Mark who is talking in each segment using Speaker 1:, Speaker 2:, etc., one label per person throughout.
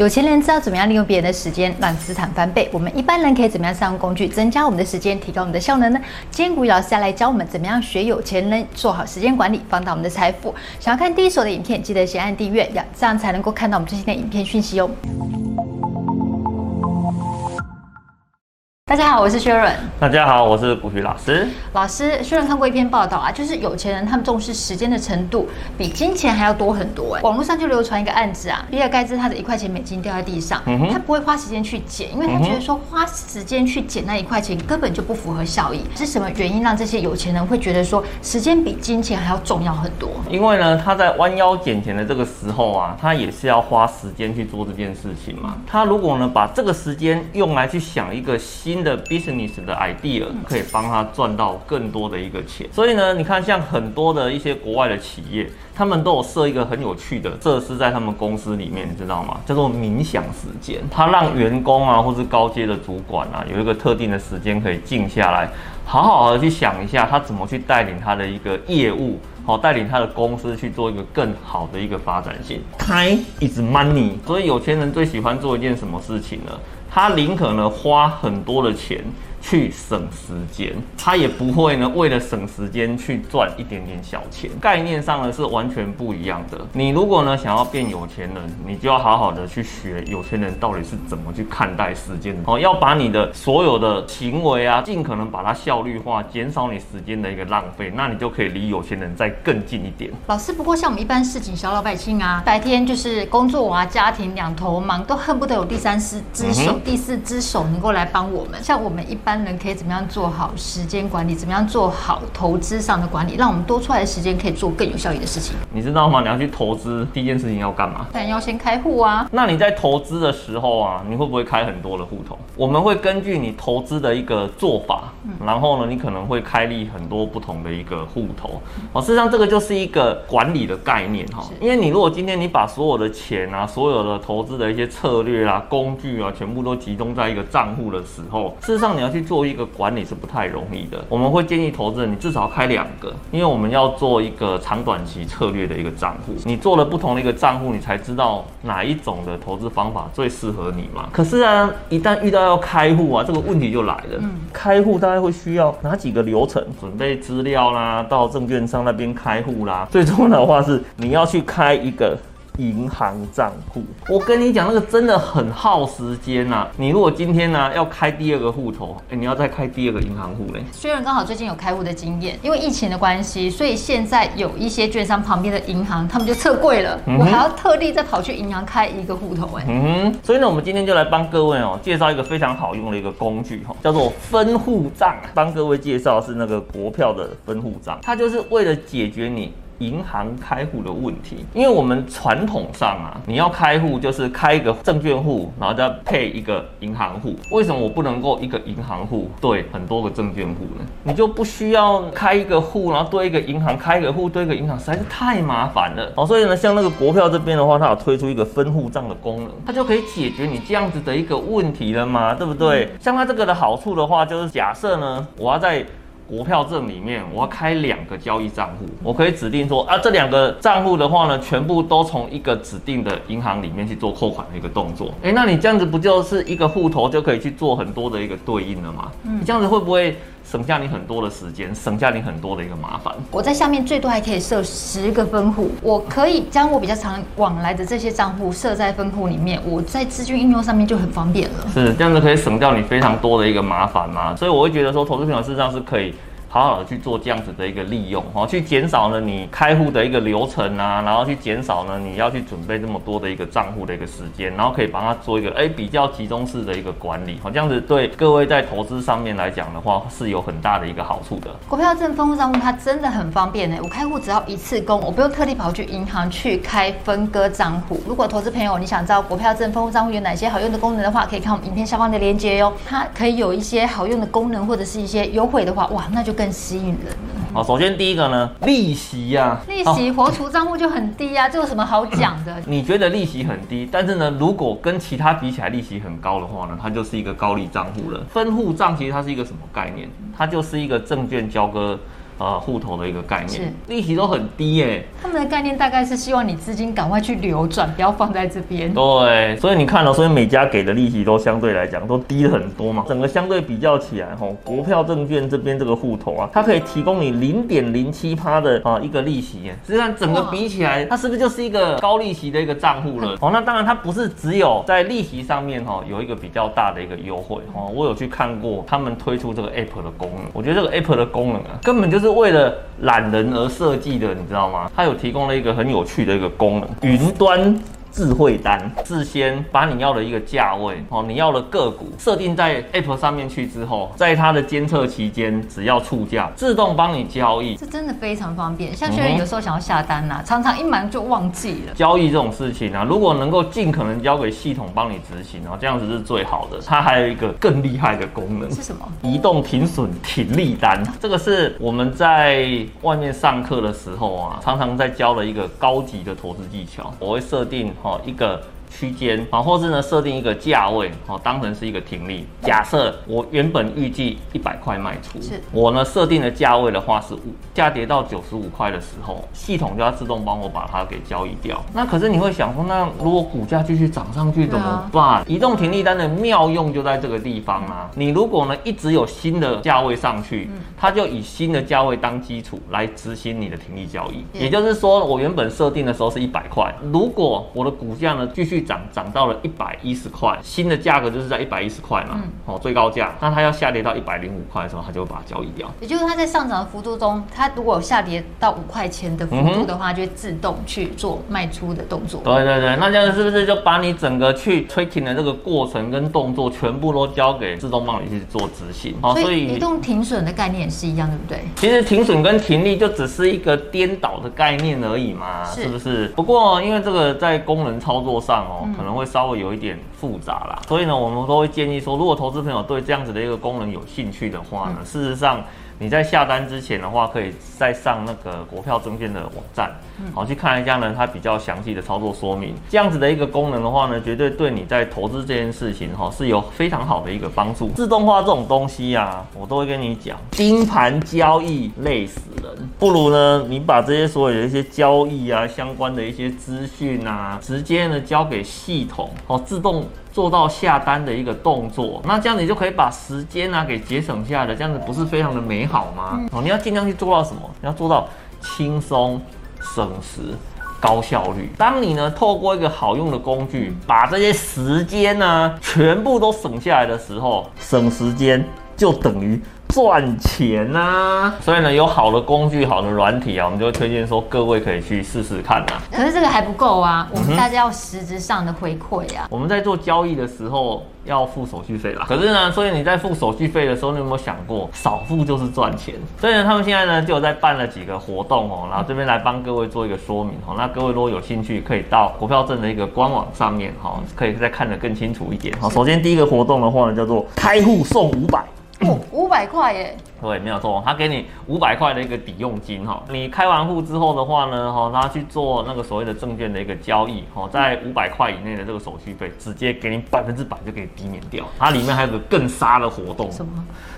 Speaker 1: 有钱人知道怎么样利用别人的时间让资产翻倍，我们一般人可以怎么样善用工具增加我们的时间，提高我们的效能呢？今天古雨老师要来教我们怎么样学有钱人做好时间管理，放大我们的财富。想要看第一手的影片，记得先按订阅，这样才能够看到我们最新的影片讯息哦。大家好，我是薛润。
Speaker 2: 大家好，我是股鱼老师。
Speaker 1: 老师，薛润看过一篇报道啊，就是有钱人他们重视时间的程度比金钱还要多很多哎。网络上就流传一个案子啊，比尔盖茨他的一块钱美金掉在地上，嗯、他不会花时间去捡，因为他觉得说花时间去捡那一块钱根本就不符合效益。是什么原因让这些有钱人会觉得说时间比金钱还要重要很多？
Speaker 2: 因为呢，他在弯腰捡钱的这个时候啊，他也是要花时间去做这件事情嘛。他如果呢把这个时间用来去想一个新的 business 的 idea 可以帮他赚到更多的一个钱，所以呢，你看像很多的一些国外的企业，他们都有设一个很有趣的设施在他们公司里面，你知道吗？叫做冥想时间，他让员工啊，或是高阶的主管啊，有一个特定的时间可以静下来，好好的去想一下他怎么去带领他的一个业务，好带领他的公司去做一个更好的一个发展性。Time is money，所以有钱人最喜欢做一件什么事情呢？他宁可呢花很多的钱。去省时间，他也不会呢为了省时间去赚一点点小钱，概念上呢是完全不一样的。你如果呢想要变有钱人，你就要好好的去学有钱人到底是怎么去看待时间的哦，要把你的所有的行为啊，尽可能把它效率化，减少你时间的一个浪费，那你就可以离有钱人再更近一点。
Speaker 1: 老师，不过像我们一般市井小老百姓啊，白天就是工作啊，家庭两头忙，都恨不得有第三只手、嗯、第四只手能够来帮我们。像我们一般。人可以怎么样做好时间管理？怎么样做好投资上的管理？让我们多出来的时间可以做更有效益的事情。
Speaker 2: 你知道吗？你要去投资，第一件事情要干嘛？
Speaker 1: 当然要先开户啊。
Speaker 2: 那你在投资的时候啊，你会不会开很多的户头？我们会根据你投资的一个做法，然后呢，你可能会开立很多不同的一个户头。哦，事实上这个就是一个管理的概念哈。因为你如果今天你把所有的钱啊，所有的投资的一些策略啊、工具啊，全部都集中在一个账户的时候，事实上你要去做一个管理是不太容易的。我们会建议投资人，你至少开两个，因为我们要做一个长短期策略的一个账户。你做了不同的一个账户，你才知道哪一种的投资方法最适合你嘛。可是啊，一旦遇到要开户啊，这个问题就来了。开户大概会需要哪几个流程？准备资料啦，到证券商那边开户啦。最重要的话是你要去开一个。银行账户，我跟你讲，那个真的很耗时间呐、啊。你如果今天呢、啊、要开第二个户头，哎、欸，你要再开第二个银行户嘞。
Speaker 1: 虽然刚好最近有开户的经验，因为疫情的关系，所以现在有一些券商旁边的银行，他们就撤柜了、嗯，我还要特地再跑去银行开一个户头哎。
Speaker 2: 嗯哼，所以呢，我们今天就来帮各位哦介绍一个非常好用的一个工具哈，叫做分户账。帮各位介绍是那个国票的分户账，它就是为了解决你。银行开户的问题，因为我们传统上啊，你要开户就是开一个证券户，然后再配一个银行户。为什么我不能够一个银行户对很多个证券户呢？你就不需要开一个户，然后对一个银行开一个户，对一个银行实在是太麻烦了。哦，所以呢，像那个国票这边的话，它有推出一个分户账的功能，它就可以解决你这样子的一个问题了嘛，对不对？像它这个的好处的话，就是假设呢，我要在国票证里面，我要开两个交易账户，我可以指定说啊，这两个账户的话呢，全部都从一个指定的银行里面去做扣款的一个动作。哎，那你这样子不就是一个户头就可以去做很多的一个对应了吗？嗯，你这样子会不会？省下你很多的时间，省下你很多的一个麻烦。
Speaker 1: 我在下面最多还可以设十个分户，我可以将我比较常往来的这些账户设在分户里面，我在资金应用上面就很方便了。
Speaker 2: 是这样子可以省掉你非常多的一个麻烦嘛？所以我会觉得说，投资朋友事实上是可以。好好的去做这样子的一个利用，哈，去减少呢你开户的一个流程啊，然后去减少呢你要去准备这么多的一个账户的一个时间，然后可以帮他做一个哎比较集中式的一个管理，好，这样子对各位在投资上面来讲的话是有很大的一个好处的。
Speaker 1: 股票证分户账户它真的很方便呢，我开户只要一次工，我不用特地跑去银行去开分割账户。如果投资朋友你想知道股票证分户账户有哪些好用的功能的话，可以看我们影片下方的链接哟，它可以有一些好用的功能或者是一些优惠的话，哇，那就。更吸引人了。
Speaker 2: 好，首先第一个呢，利息呀、啊，
Speaker 1: 利息活储账户就很低呀、啊，这有什么好讲的？
Speaker 2: 你觉得利息很低，但是呢，如果跟其他比起来利息很高的话呢，它就是一个高利账户了。分户账其实它是一个什么概念？它就是一个证券交割呃户头的一个概念，
Speaker 1: 是
Speaker 2: 利息都很低耶、欸。
Speaker 1: 他们的概念大概是希望你资金赶快去流转，不要放在这边。
Speaker 2: 对，所以你看了、喔，所以每家给的利息都相对来讲都低了很多嘛。整个相对比较起来，吼，国票证券这边这个户头啊，它可以提供你零点零七趴的啊一个利息耶。实际上整个比起来，它是不是就是一个高利息的一个账户了？哦，那当然它不是只有在利息上面哈有一个比较大的一个优惠哦。我有去看过他们推出这个 app 的功能，我觉得这个 app 的功能啊，根本就是为了懒人而设计的，你知道吗？它有提供了一个很有趣的一个功能，云端。智慧单，事先把你要的一个价位哦，你要的个股设定在 App 上面去之后，在它的监测期间，只要触价，自动帮你交易，
Speaker 1: 这真的非常方便。像学员有时候想要下单呐、啊，嗯、常常一忙就忘记了。
Speaker 2: 交易这种事情啊，如果能够尽可能交给系统帮你执行啊，这样子是最好的。它还有一个更厉害的功能
Speaker 1: 是什么？
Speaker 2: 移动停损停利单，这个是我们在外面上课的时候啊，常常在教的一个高级的投资技巧。我会设定。好，一个。区间啊，或是呢设定一个价位，哦，当成是一个停利。假设我原本预计一百块卖出，是我呢设定的价位的话是五，价跌到九十五块的时候，系统就要自动帮我把它给交易掉。那可是你会想说，那如果股价继续涨上去怎么办？啊、移动停利单的妙用就在这个地方啊。你如果呢一直有新的价位上去，它就以新的价位当基础来执行你的停利交易。也就是说，我原本设定的时候是一百块，如果我的股价呢继续涨涨到了一百一十块，新的价格就是在一百一十块嘛，哦、嗯、最高价，那它要下跌到一百零五块的时候，它就会把它交易掉。
Speaker 1: 也就是它在上涨的幅度中，它如果有下跌到五块钱的幅度的话，嗯、就会自动去做卖出的动作。
Speaker 2: 对对对，那这样是不是就把你整个去 trading 的这个过程跟动作全部都交给自动帮你去做执行？
Speaker 1: 哦，所以移动停损的概念也是一样，对不对？
Speaker 2: 其实停损跟停利就只是一个颠倒的概念而已嘛，是，是不是？不过因为这个在功能操作上哦。嗯可能会稍微有一点复杂啦，所以呢，我们都会建议说，如果投资朋友对这样子的一个功能有兴趣的话呢，事实上。你在下单之前的话，可以再上那个国票证券的网站，好去看一下呢，它比较详细的操作说明。这样子的一个功能的话呢，绝对对你在投资这件事情哈是有非常好的一个帮助。自动化这种东西啊，我都会跟你讲，盯盘交易累死人，不如呢，你把这些所有的一些交易啊相关的一些资讯啊，直接呢交给系统，哦，自动。做到下单的一个动作，那这样你就可以把时间啊给节省下来，这样子不是非常的美好吗？哦，你要尽量去做到什么？你要做到轻松、省时、高效率。当你呢透过一个好用的工具，把这些时间呢全部都省下来的时候，省时间就等于。赚钱呐、啊，所以呢，有好的工具、好的软体啊，我们就会推荐说各位可以去试试看呐、啊。
Speaker 1: 可是这个还不够啊，我们大家要实质上的回馈啊。
Speaker 2: 我们在做交易的时候要付手续费啦。可是呢，所以你在付手续费的时候，你有没有想过少付就是赚钱？所以呢，他们现在呢就有在办了几个活动哦，然后这边来帮各位做一个说明哦。那各位如果有兴趣，可以到股票证的一个官网上面哈，可以再看得更清楚一点。好，首先第一个活动的话呢，叫做开户送五百。
Speaker 1: 五百块耶，
Speaker 2: 对，没有错，他给你五百块的一个抵用金哈，你开完户之后的话呢，哈，他去做那个所谓的证券的一个交易，哈，在五百块以内的这个手续费，直接给你百分之百就可以抵免掉。它里面还有个更杀的活动，什么？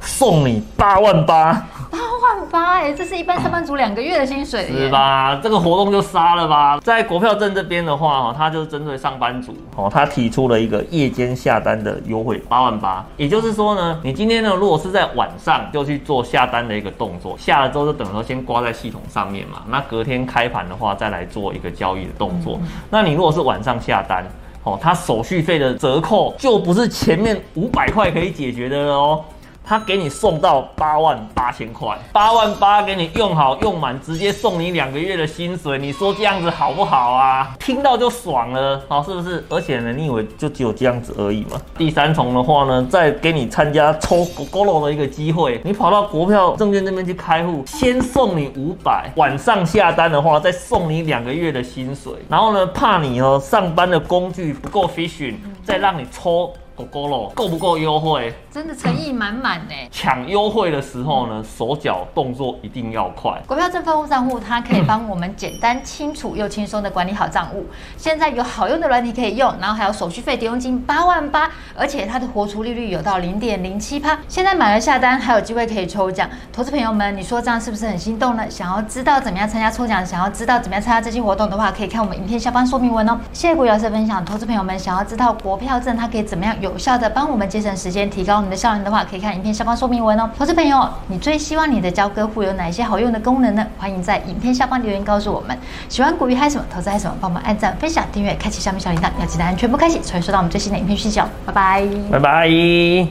Speaker 2: 送你八万八，
Speaker 1: 八万八哎，这是一般上班族两个月的薪水，
Speaker 2: 是吧？这个活动就杀了吧。在国票证这边的话，哈，它就是针对上班族，哦，他提出了一个夜间下单的优惠，八万八。也就是说呢，你今天呢，如果是在晚上就去做下单的一个动作，下了之后就等于说先挂在系统上面嘛，那隔天开盘的话再来做一个交易的动作。那你如果是晚上下单，哦，它手续费的折扣就不是前面五百块可以解决的了哦。他给你送到八万八千块，八万八给你用好用满，直接送你两个月的薪水，你说这样子好不好啊？听到就爽了，好，是不是？而且呢，你以为就只有这样子而已吗？第三重的话呢，再给你参加抽 GOGORO 的一个机会，你跑到国票证券那边去开户，先送你五百，晚上下单的话再送你两个月的薪水，然后呢，怕你哦上班的工具不够 efficient，再让你抽。，Gogoro 够不够优惠？
Speaker 1: 真的诚意满满呢。
Speaker 2: 抢优惠的时候呢，手脚动作一定要快。
Speaker 1: 国票正发户账户，它可以帮我们简单、清楚又轻松的管理好账务。现在有好用的软体可以用，然后还有手续费抵用金八万八，而且它的活出利率有到零点零七趴。现在买了下单，还有机会可以抽奖。投资朋友们，你说这样是不是很心动呢？想要知道怎么样参加抽奖，想要知道怎么样参加这期活动的话，可以看我们影片下方说明文哦。谢谢股鱼老师的分享，投资朋友们想要知道国票证它可以怎么样有有效的帮我们节省时间，提高我们的效能的话，可以看影片下方说明文哦。投资朋友，你最希望你的交割户有哪些好用的功能呢？欢迎在影片下方留言告诉我们。喜欢股鱼嗨什么，投资嗨什么，帮忙按赞、分享、订阅、开启下面小铃铛，要记得按全部开启，才会收到我们最新的影片讯息哦。拜拜，
Speaker 2: 拜拜。